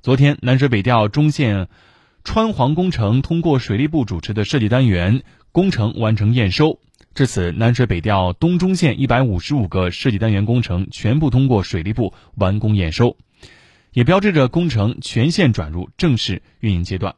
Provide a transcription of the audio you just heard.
昨天，南水北调中线川黄工程通过水利部主持的设计单元工程完成验收。至此，南水北调东中线一百五十五个设计单元工程全部通过水利部完工验收，也标志着工程全线转入正式运营阶段。